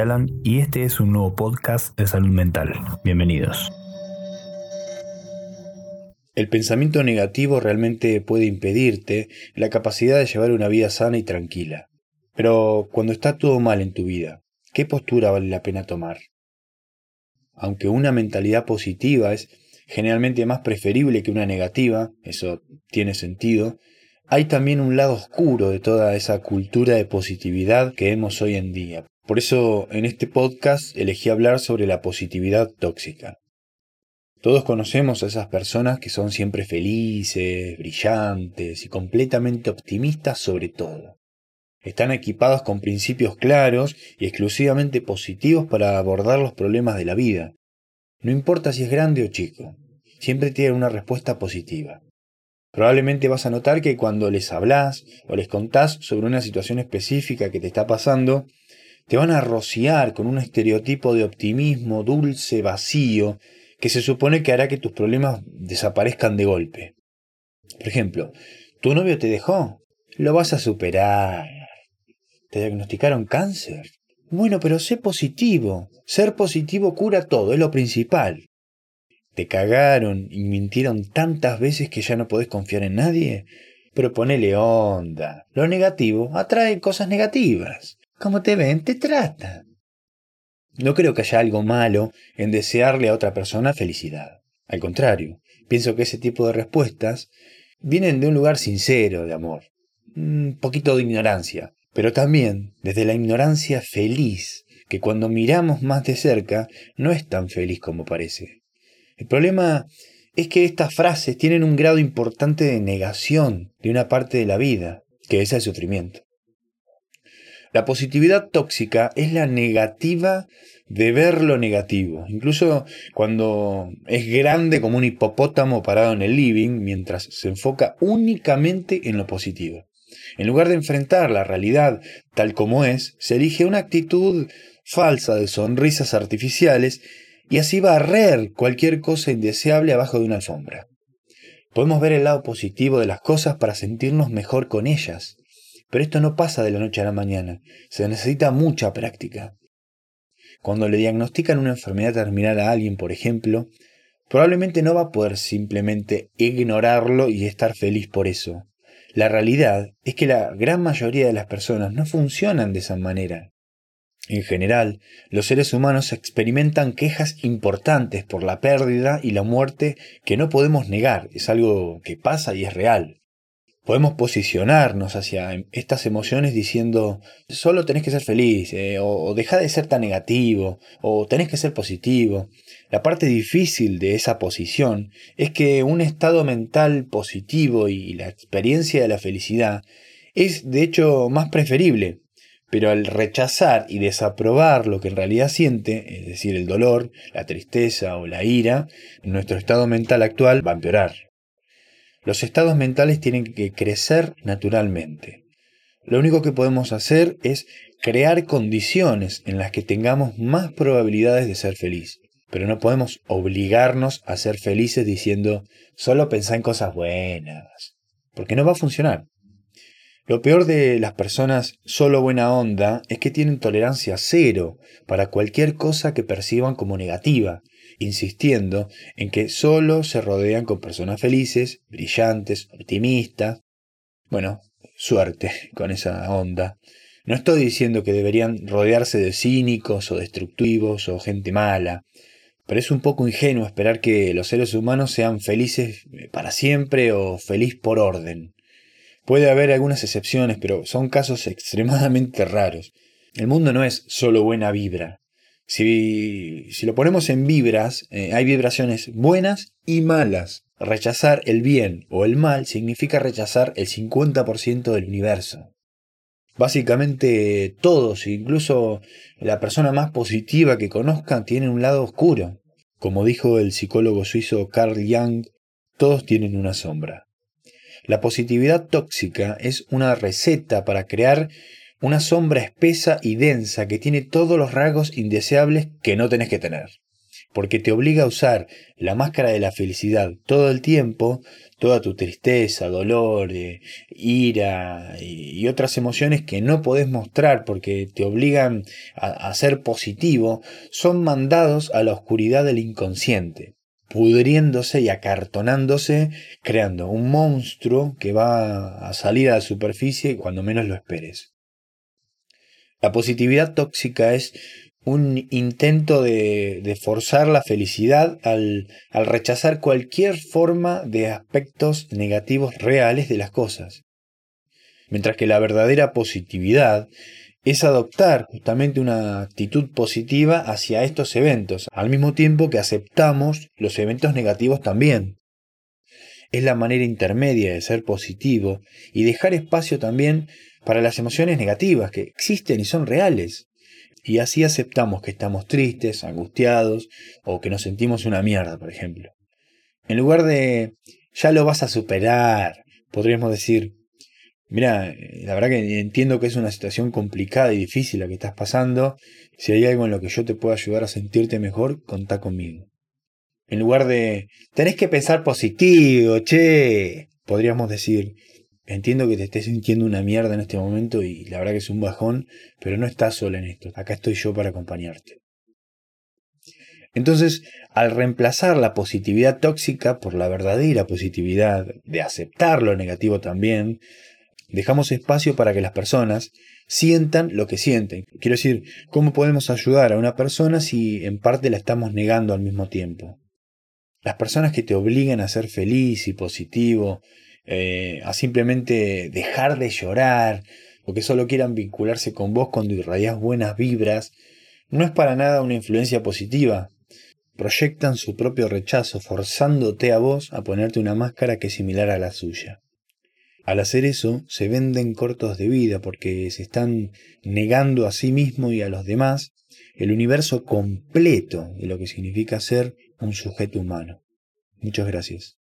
Alan y este es un nuevo podcast de salud mental. Bienvenidos. El pensamiento negativo realmente puede impedirte la capacidad de llevar una vida sana y tranquila. Pero cuando está todo mal en tu vida, ¿qué postura vale la pena tomar? Aunque una mentalidad positiva es generalmente más preferible que una negativa, eso tiene sentido, hay también un lado oscuro de toda esa cultura de positividad que vemos hoy en día. Por eso en este podcast elegí hablar sobre la positividad tóxica. Todos conocemos a esas personas que son siempre felices, brillantes y completamente optimistas sobre todo. Están equipados con principios claros y exclusivamente positivos para abordar los problemas de la vida. No importa si es grande o chico, siempre tienen una respuesta positiva. Probablemente vas a notar que cuando les hablas o les contás sobre una situación específica que te está pasando, te van a rociar con un estereotipo de optimismo dulce, vacío, que se supone que hará que tus problemas desaparezcan de golpe. Por ejemplo, tu novio te dejó, lo vas a superar. ¿Te diagnosticaron cáncer? Bueno, pero sé positivo. Ser positivo cura todo, es lo principal te cagaron y mintieron tantas veces que ya no podés confiar en nadie? Pero ponele onda. Lo negativo atrae cosas negativas. Como te ven, te tratan. No creo que haya algo malo en desearle a otra persona felicidad. Al contrario, pienso que ese tipo de respuestas vienen de un lugar sincero de amor. Un poquito de ignorancia, pero también desde la ignorancia feliz, que cuando miramos más de cerca no es tan feliz como parece. El problema es que estas frases tienen un grado importante de negación de una parte de la vida, que es el sufrimiento. La positividad tóxica es la negativa de ver lo negativo, incluso cuando es grande como un hipopótamo parado en el living, mientras se enfoca únicamente en lo positivo. En lugar de enfrentar la realidad tal como es, se elige una actitud falsa de sonrisas artificiales y así barrer cualquier cosa indeseable abajo de una alfombra. Podemos ver el lado positivo de las cosas para sentirnos mejor con ellas, pero esto no pasa de la noche a la mañana, se necesita mucha práctica. Cuando le diagnostican una enfermedad terminal a alguien, por ejemplo, probablemente no va a poder simplemente ignorarlo y estar feliz por eso. La realidad es que la gran mayoría de las personas no funcionan de esa manera. En general, los seres humanos experimentan quejas importantes por la pérdida y la muerte que no podemos negar, es algo que pasa y es real. Podemos posicionarnos hacia estas emociones diciendo, solo tenés que ser feliz, eh, o, o deja de ser tan negativo, o tenés que ser positivo. La parte difícil de esa posición es que un estado mental positivo y la experiencia de la felicidad es de hecho más preferible, pero al rechazar y desaprobar lo que en realidad siente, es decir, el dolor, la tristeza o la ira, nuestro estado mental actual va a empeorar. Los estados mentales tienen que crecer naturalmente. Lo único que podemos hacer es crear condiciones en las que tengamos más probabilidades de ser feliz. Pero no podemos obligarnos a ser felices diciendo solo pensá en cosas buenas. Porque no va a funcionar. Lo peor de las personas solo buena onda es que tienen tolerancia cero para cualquier cosa que perciban como negativa, insistiendo en que solo se rodean con personas felices, brillantes, optimistas. Bueno, suerte con esa onda. No estoy diciendo que deberían rodearse de cínicos o destructivos o gente mala, pero es un poco ingenuo esperar que los seres humanos sean felices para siempre o feliz por orden. Puede haber algunas excepciones, pero son casos extremadamente raros. El mundo no es solo buena vibra. Si, si lo ponemos en vibras, eh, hay vibraciones buenas y malas. Rechazar el bien o el mal significa rechazar el 50% del universo. Básicamente todos, incluso la persona más positiva que conozcan, tienen un lado oscuro. Como dijo el psicólogo suizo Carl Jung, todos tienen una sombra. La positividad tóxica es una receta para crear una sombra espesa y densa que tiene todos los rasgos indeseables que no tenés que tener. porque te obliga a usar la máscara de la felicidad todo el tiempo, toda tu tristeza, dolor, eh, ira y, otras emociones que no podés mostrar porque te obligan a ser positivo, son mandados a la oscuridad del inconsciente pudriéndose y acartonándose, creando un monstruo que va a salir a la superficie cuando menos lo esperes. La positividad tóxica es un intento de, forzar la felicidad al, al rechazar cualquier forma de aspectos negativos reales de las cosas. Mientras que la verdadera positividad es adoptar justamente una actitud positiva hacia estos eventos, al mismo tiempo que aceptamos los eventos negativos también. Es la manera intermedia de ser positivo y dejar espacio también para las emociones negativas que existen y son reales. Y así aceptamos que estamos tristes, angustiados o que nos sentimos una mierda, por ejemplo. En lugar de ya lo vas a superar, podríamos decir, Mira, la verdad que entiendo que es una situación complicada y difícil la que estás pasando. Si hay algo en lo que yo te pueda ayudar a sentirte mejor, contá conmigo. En lugar de, tenés que pensar positivo, che, podríamos decir, entiendo que te estés sintiendo una mierda en este momento y la verdad que es un bajón, pero no estás sola en esto. Acá estoy yo para acompañarte. Entonces, al reemplazar la positividad tóxica por la verdadera positividad, de aceptar lo negativo también, Dejamos espacio para que las personas sientan lo que sienten. Quiero decir, ¿cómo podemos ayudar a una persona si en parte la estamos negando al mismo tiempo? Las personas que te obligan a ser feliz y positivo, eh, a simplemente dejar de llorar, o que solo quieran vincularse con vos cuando irradias buenas vibras, no es para nada una influencia positiva. Proyectan su propio rechazo, forzándote a vos a ponerte una máscara que es similar a la suya. Al hacer eso, se venden cortos de vida porque se están negando a sí mismo y a los demás el universo completo de lo que significa ser un sujeto humano. Muchas gracias.